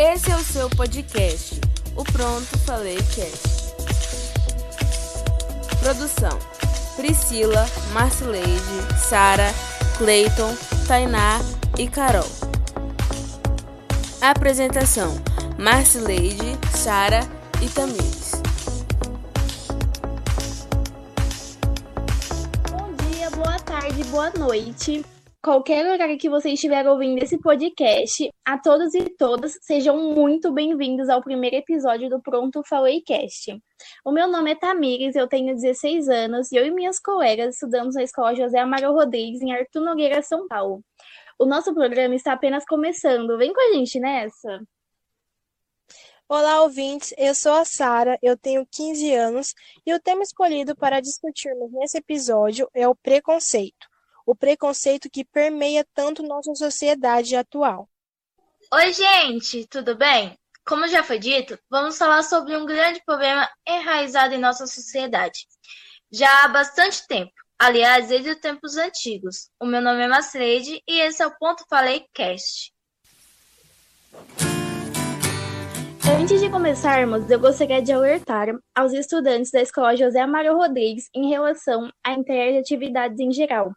Esse é o seu podcast, o Pronto Falei Cast. Produção: Priscila, Marcileide, Sara, Cleiton, Tainá e Carol. Apresentação: Marcileide, Sara e Tamires. Bom dia, boa tarde, boa noite. Qualquer horário que você estiver ouvindo esse podcast, a todos e todas, sejam muito bem-vindos ao primeiro episódio do Pronto Falei Cast. O meu nome é Tamires, eu tenho 16 anos e eu e minhas colegas estudamos na Escola José Amaro Rodrigues, em Artur Nogueira, São Paulo. O nosso programa está apenas começando, vem com a gente nessa! Olá, ouvintes. Eu sou a Sara, eu tenho 15 anos e o tema escolhido para discutirmos nesse episódio é o preconceito o preconceito que permeia tanto nossa sociedade atual. Oi, gente, tudo bem? Como já foi dito, vamos falar sobre um grande problema enraizado em nossa sociedade. Já há bastante tempo, aliás, desde os tempos antigos. O meu nome é Macleide e esse é o Ponto Falei Cast. Antes de começarmos, eu gostaria de alertar aos estudantes da Escola José Amaro Rodrigues em relação à entrega de atividades em geral.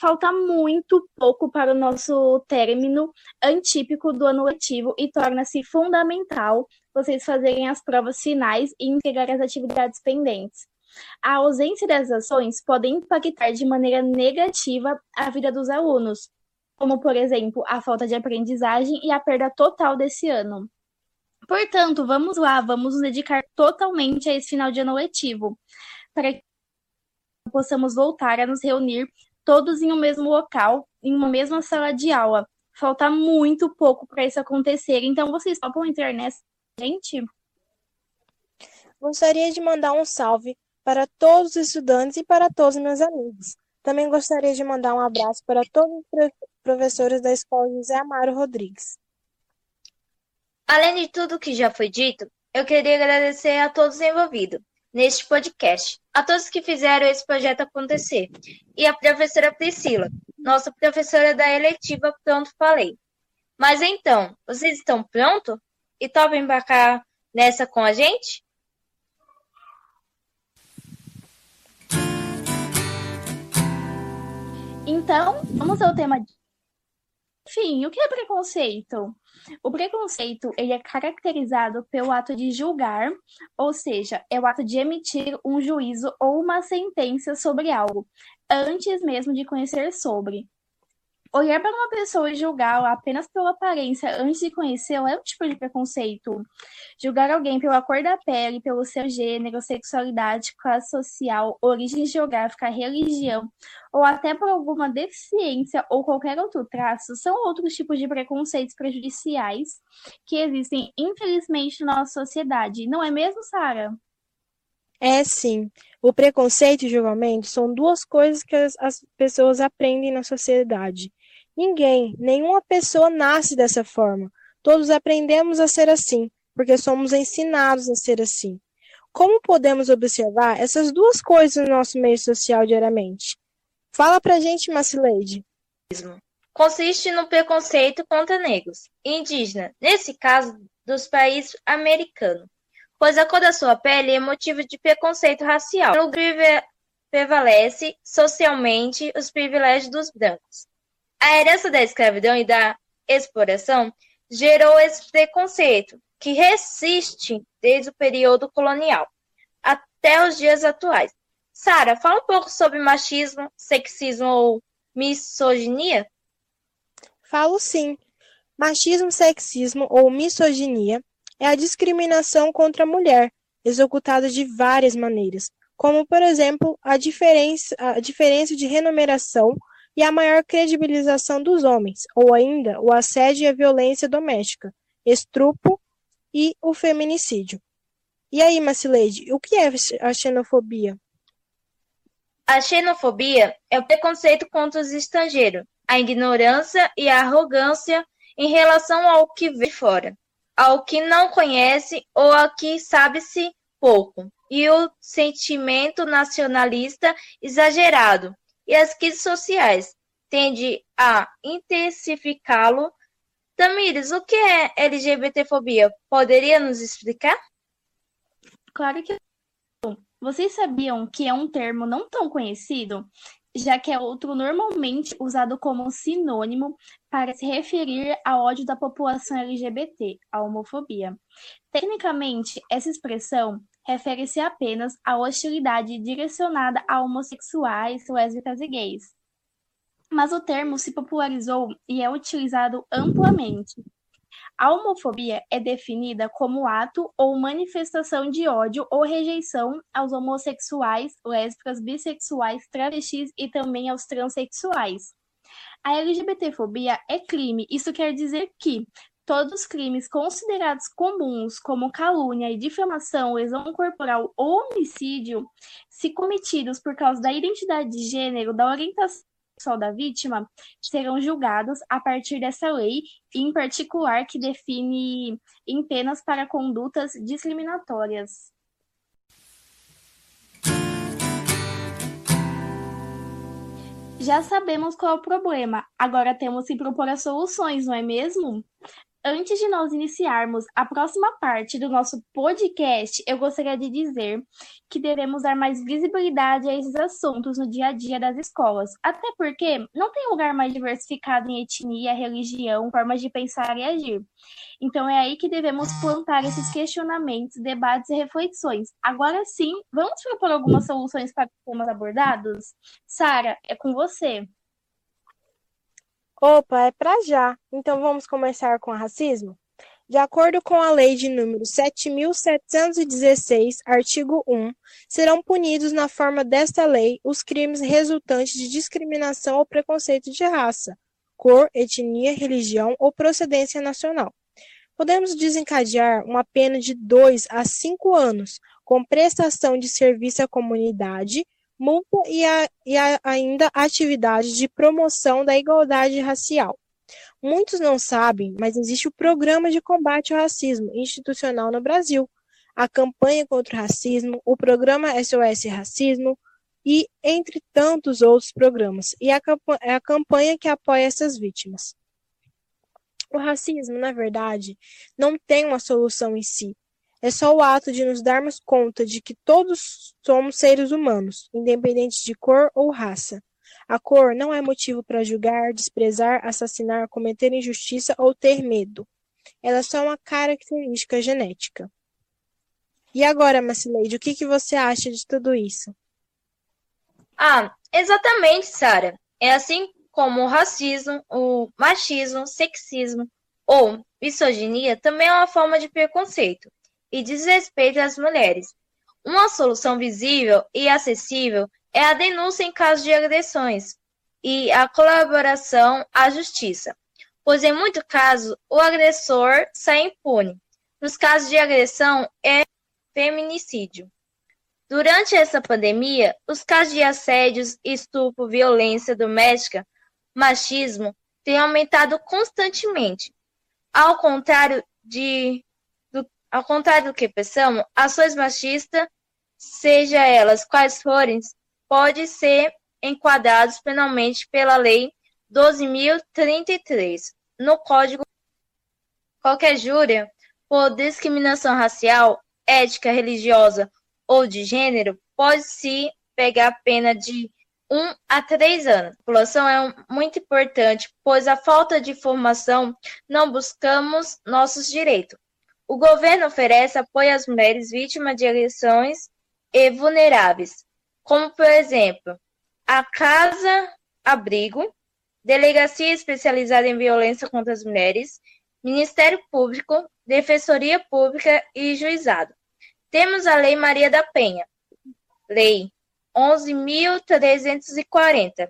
Falta muito pouco para o nosso término antípico do ano letivo e torna-se fundamental vocês fazerem as provas finais e entregar as atividades pendentes. A ausência das ações pode impactar de maneira negativa a vida dos alunos, como, por exemplo, a falta de aprendizagem e a perda total desse ano. Portanto, vamos lá, vamos nos dedicar totalmente a esse final de ano letivo, para que possamos voltar a nos reunir todos em um mesmo local, em uma mesma sala de aula. Falta muito pouco para isso acontecer, então vocês topam entrar nessa, gente? Gostaria de mandar um salve para todos os estudantes e para todos os meus amigos. Também gostaria de mandar um abraço para todos os professores da Escola José Amaro Rodrigues. Além de tudo que já foi dito, eu queria agradecer a todos envolvidos neste podcast, a todos que fizeram esse projeto acontecer, e a professora Priscila, nossa professora da eletiva Pronto Falei. Mas então, vocês estão prontos? E topem embarcar nessa com a gente? Então, vamos ao tema de enfim, o que é preconceito? O preconceito ele é caracterizado pelo ato de julgar, ou seja, é o ato de emitir um juízo ou uma sentença sobre algo, antes mesmo de conhecer sobre. Olhar para uma pessoa e julgá-la apenas pela aparência antes de conhecê-la é um tipo de preconceito. Julgar alguém pela cor da pele, pelo seu gênero, sexualidade, classe social, origem geográfica, religião, ou até por alguma deficiência ou qualquer outro traço, são outros tipos de preconceitos prejudiciais que existem, infelizmente, na nossa sociedade. Não é mesmo, Sara? É sim. O preconceito e o julgamento são duas coisas que as, as pessoas aprendem na sociedade. Ninguém, nenhuma pessoa nasce dessa forma. Todos aprendemos a ser assim, porque somos ensinados a ser assim. Como podemos observar essas duas coisas no nosso meio social diariamente? Fala pra gente, Macileide. Consiste no preconceito contra negros e indígenas, nesse caso dos países americanos, pois a cor da sua pele é motivo de preconceito racial. No prevalece socialmente os privilégios dos brancos. A herança da escravidão e da exploração gerou esse preconceito, que resiste desde o período colonial até os dias atuais. Sara, fala um pouco sobre machismo, sexismo ou misoginia? Falo sim. Machismo, sexismo ou misoginia é a discriminação contra a mulher, executada de várias maneiras, como, por exemplo, a diferença, a diferença de remuneração e a maior credibilização dos homens, ou ainda o assédio e a violência doméstica, estrupo e o feminicídio. E aí, Macileide, o que é a xenofobia? A xenofobia é o preconceito contra os estrangeiros, a ignorância e a arrogância em relação ao que de fora, ao que não conhece ou ao que sabe-se pouco, e o sentimento nacionalista exagerado, e as crises sociais tendem a intensificá-lo Tamires, o que é LGBTfobia? Poderia nos explicar? Claro que vocês sabiam que é um termo não tão conhecido, já que é outro normalmente usado como sinônimo para se referir ao ódio da população LGBT, a homofobia. Tecnicamente, essa expressão refere-se apenas à hostilidade direcionada a homossexuais, lésbicas e gays. Mas o termo se popularizou e é utilizado amplamente. A homofobia é definida como ato ou manifestação de ódio ou rejeição aos homossexuais, lésbicas, bissexuais, travestis e também aos transexuais. A LGBTfobia é crime, isso quer dizer que todos os crimes considerados comuns, como calúnia e difamação, lesão corporal ou homicídio, se cometidos por causa da identidade de gênero, da orientação sexual da vítima, serão julgados a partir dessa lei, em particular que define em penas para condutas discriminatórias. Já sabemos qual é o problema, agora temos que propor as soluções, não é mesmo? Antes de nós iniciarmos a próxima parte do nosso podcast, eu gostaria de dizer que devemos dar mais visibilidade a esses assuntos no dia a dia das escolas, até porque não tem lugar mais diversificado em etnia, religião, formas de pensar e agir. Então é aí que devemos plantar esses questionamentos, debates e reflexões. Agora sim, vamos propor algumas soluções para os temas abordados? Sara, é com você. Opa, é para já. Então vamos começar com o racismo? De acordo com a Lei de número 7.716, artigo 1, serão punidos na forma desta lei os crimes resultantes de discriminação ou preconceito de raça, cor, etnia, religião ou procedência nacional. Podemos desencadear uma pena de 2 a 5 anos, com prestação de serviço à comunidade multa e, a, e a, ainda atividades de promoção da igualdade racial. Muitos não sabem, mas existe o Programa de Combate ao Racismo institucional no Brasil, a campanha contra o racismo, o programa SOS Racismo e entre tantos outros programas, e a, é a campanha que apoia essas vítimas. O racismo, na verdade, não tem uma solução em si, é só o ato de nos darmos conta de que todos somos seres humanos, independente de cor ou raça. A cor não é motivo para julgar, desprezar, assassinar, cometer injustiça ou ter medo. Ela é só uma característica genética. E agora, Macileide, o que, que você acha de tudo isso? Ah, exatamente, Sara. É assim como o racismo, o machismo, sexismo ou misoginia também é uma forma de preconceito e desrespeito às mulheres. Uma solução visível e acessível é a denúncia em caso de agressões e a colaboração à justiça, pois em muitos casos o agressor sai impune. Nos casos de agressão é feminicídio. Durante essa pandemia, os casos de assédios, estupro, violência doméstica, machismo têm aumentado constantemente. Ao contrário de ao contrário do que pensamos, ações machistas, seja elas quais forem, podem ser enquadrados penalmente pela Lei 12.033 no Código. Qualquer júri por discriminação racial, ética, religiosa ou de gênero pode se pegar pena de um a três anos. A população é muito importante, pois a falta de informação não buscamos nossos direitos. O governo oferece apoio às mulheres vítimas de agressões e vulneráveis, como, por exemplo, a Casa Abrigo, Delegacia Especializada em Violência contra as Mulheres, Ministério Público, Defensoria Pública e Juizado. Temos a Lei Maria da Penha, Lei 11.340,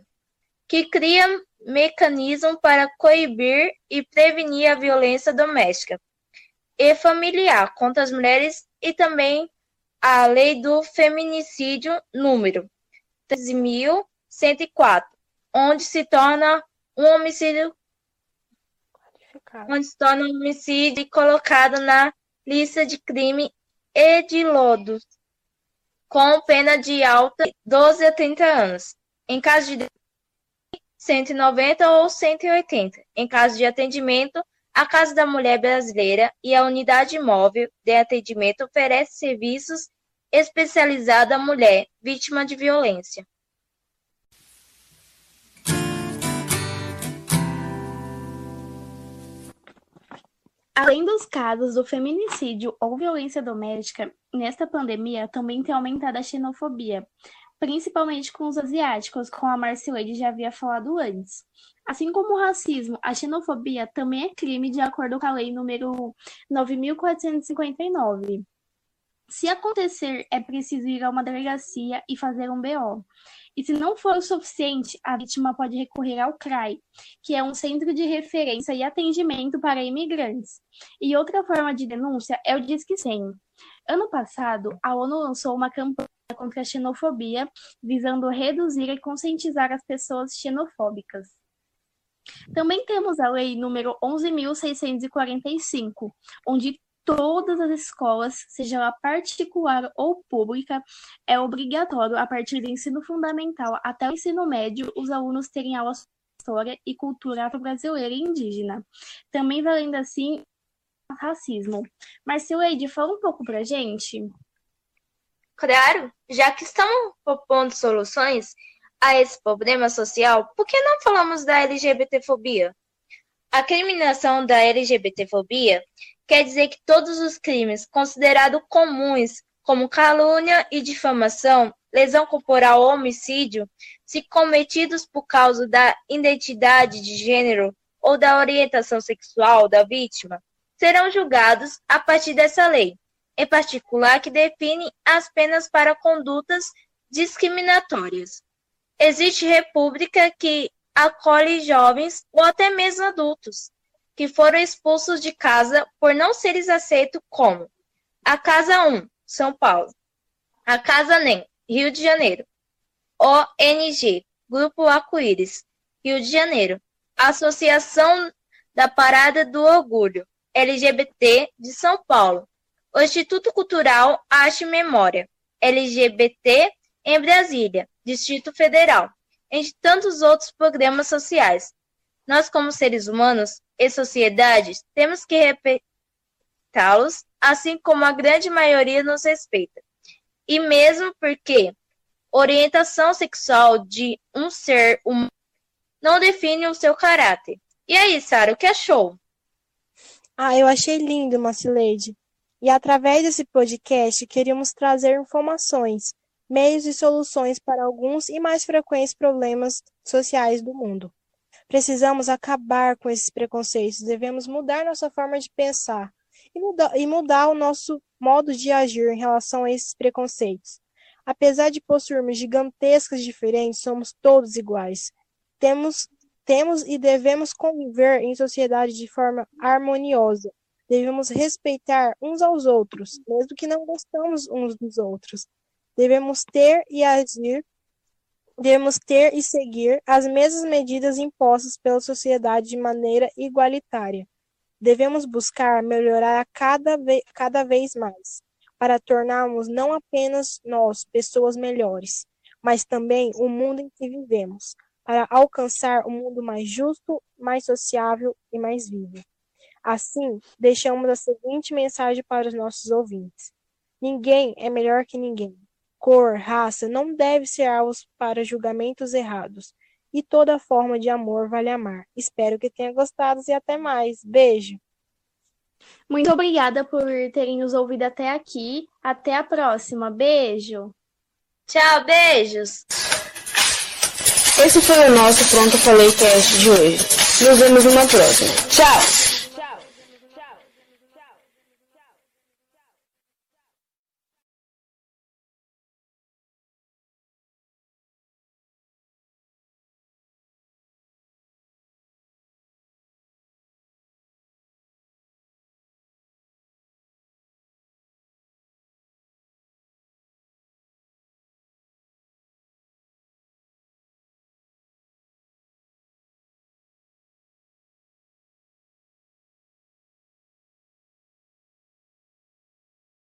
que cria mecanismo para coibir e prevenir a violência doméstica, e familiar contra as mulheres e também a Lei do Feminicídio número 13.104, onde se torna um homicídio onde se torna um homicídio colocado na lista de crime hediondos com pena de alta 12 a 30 anos. Em caso de 190 ou 180. Em caso de atendimento a Casa da Mulher Brasileira e a Unidade Móvel de Atendimento oferece serviços especializados à mulher vítima de violência. Além dos casos do feminicídio ou violência doméstica, nesta pandemia também tem aumentado a xenofobia, principalmente com os asiáticos, como a Marcileide já havia falado antes. Assim como o racismo, a xenofobia também é crime de acordo com a lei número 9459. Se acontecer, é preciso ir a uma delegacia e fazer um BO. E se não for o suficiente, a vítima pode recorrer ao CRAI, que é um centro de referência e atendimento para imigrantes. E outra forma de denúncia é o Disque 100. Ano passado, a ONU lançou uma campanha contra a xenofobia, visando reduzir e conscientizar as pessoas xenofóbicas. Também temos a lei número 11.645, onde todas as escolas, seja ela particular ou pública, é obrigatório, a partir do ensino fundamental até o ensino médio, os alunos terem aulas de história e cultura afro-brasileira e indígena. Também valendo assim racismo. Marcileide, fala um pouco pra gente. Claro, já que estamos propondo soluções a esse problema social, por que não falamos da LGBTfobia? A criminação da LGBTfobia quer dizer que todos os crimes considerados comuns, como calúnia e difamação, lesão corporal ou homicídio, se cometidos por causa da identidade de gênero ou da orientação sexual da vítima, serão julgados a partir dessa lei, em particular que define as penas para condutas discriminatórias. Existe república que acolhe jovens ou até mesmo adultos que foram expulsos de casa por não seres aceitos como a Casa 1, São Paulo, a Casa NEM, Rio de Janeiro, ONG, Grupo Arco-Íris, Rio de Janeiro, Associação da Parada do Orgulho, LGBT de São Paulo, o Instituto Cultural Arte e Memória, LGBT em Brasília, Distrito Federal, entre tantos outros programas sociais. Nós, como seres humanos, e sociedades, temos que respeitá-los, assim como a grande maioria nos respeita. E mesmo porque orientação sexual de um ser humano não define o seu caráter. E aí, Sara, o que achou? Ah, eu achei lindo, Macileide. E através desse podcast, queríamos trazer informações, meios e soluções para alguns e mais frequentes problemas sociais do mundo. Precisamos acabar com esses preconceitos, devemos mudar nossa forma de pensar e mudar, e mudar o nosso modo de agir em relação a esses preconceitos. Apesar de possuirmos gigantescas diferenças, somos todos iguais. Temos, temos e devemos conviver em sociedade de forma harmoniosa. Devemos respeitar uns aos outros, mesmo que não gostamos uns dos outros. Devemos ter e agir devemos ter e seguir as mesmas medidas impostas pela sociedade de maneira igualitária. Devemos buscar melhorar cada, ve cada vez mais, para tornarmos não apenas nós pessoas melhores, mas também o mundo em que vivemos, para alcançar um mundo mais justo, mais sociável e mais vivo. Assim, deixamos a seguinte mensagem para os nossos ouvintes: Ninguém é melhor que ninguém cor, raça não deve ser alvos para julgamentos errados. E toda forma de amor vale amar. Espero que tenha gostado e até mais. Beijo. Muito obrigada por terem nos ouvido até aqui. Até a próxima. Beijo. Tchau, beijos. Esse foi o nosso Pronto Falei Cast de hoje. Nos vemos numa próxima. Tchau!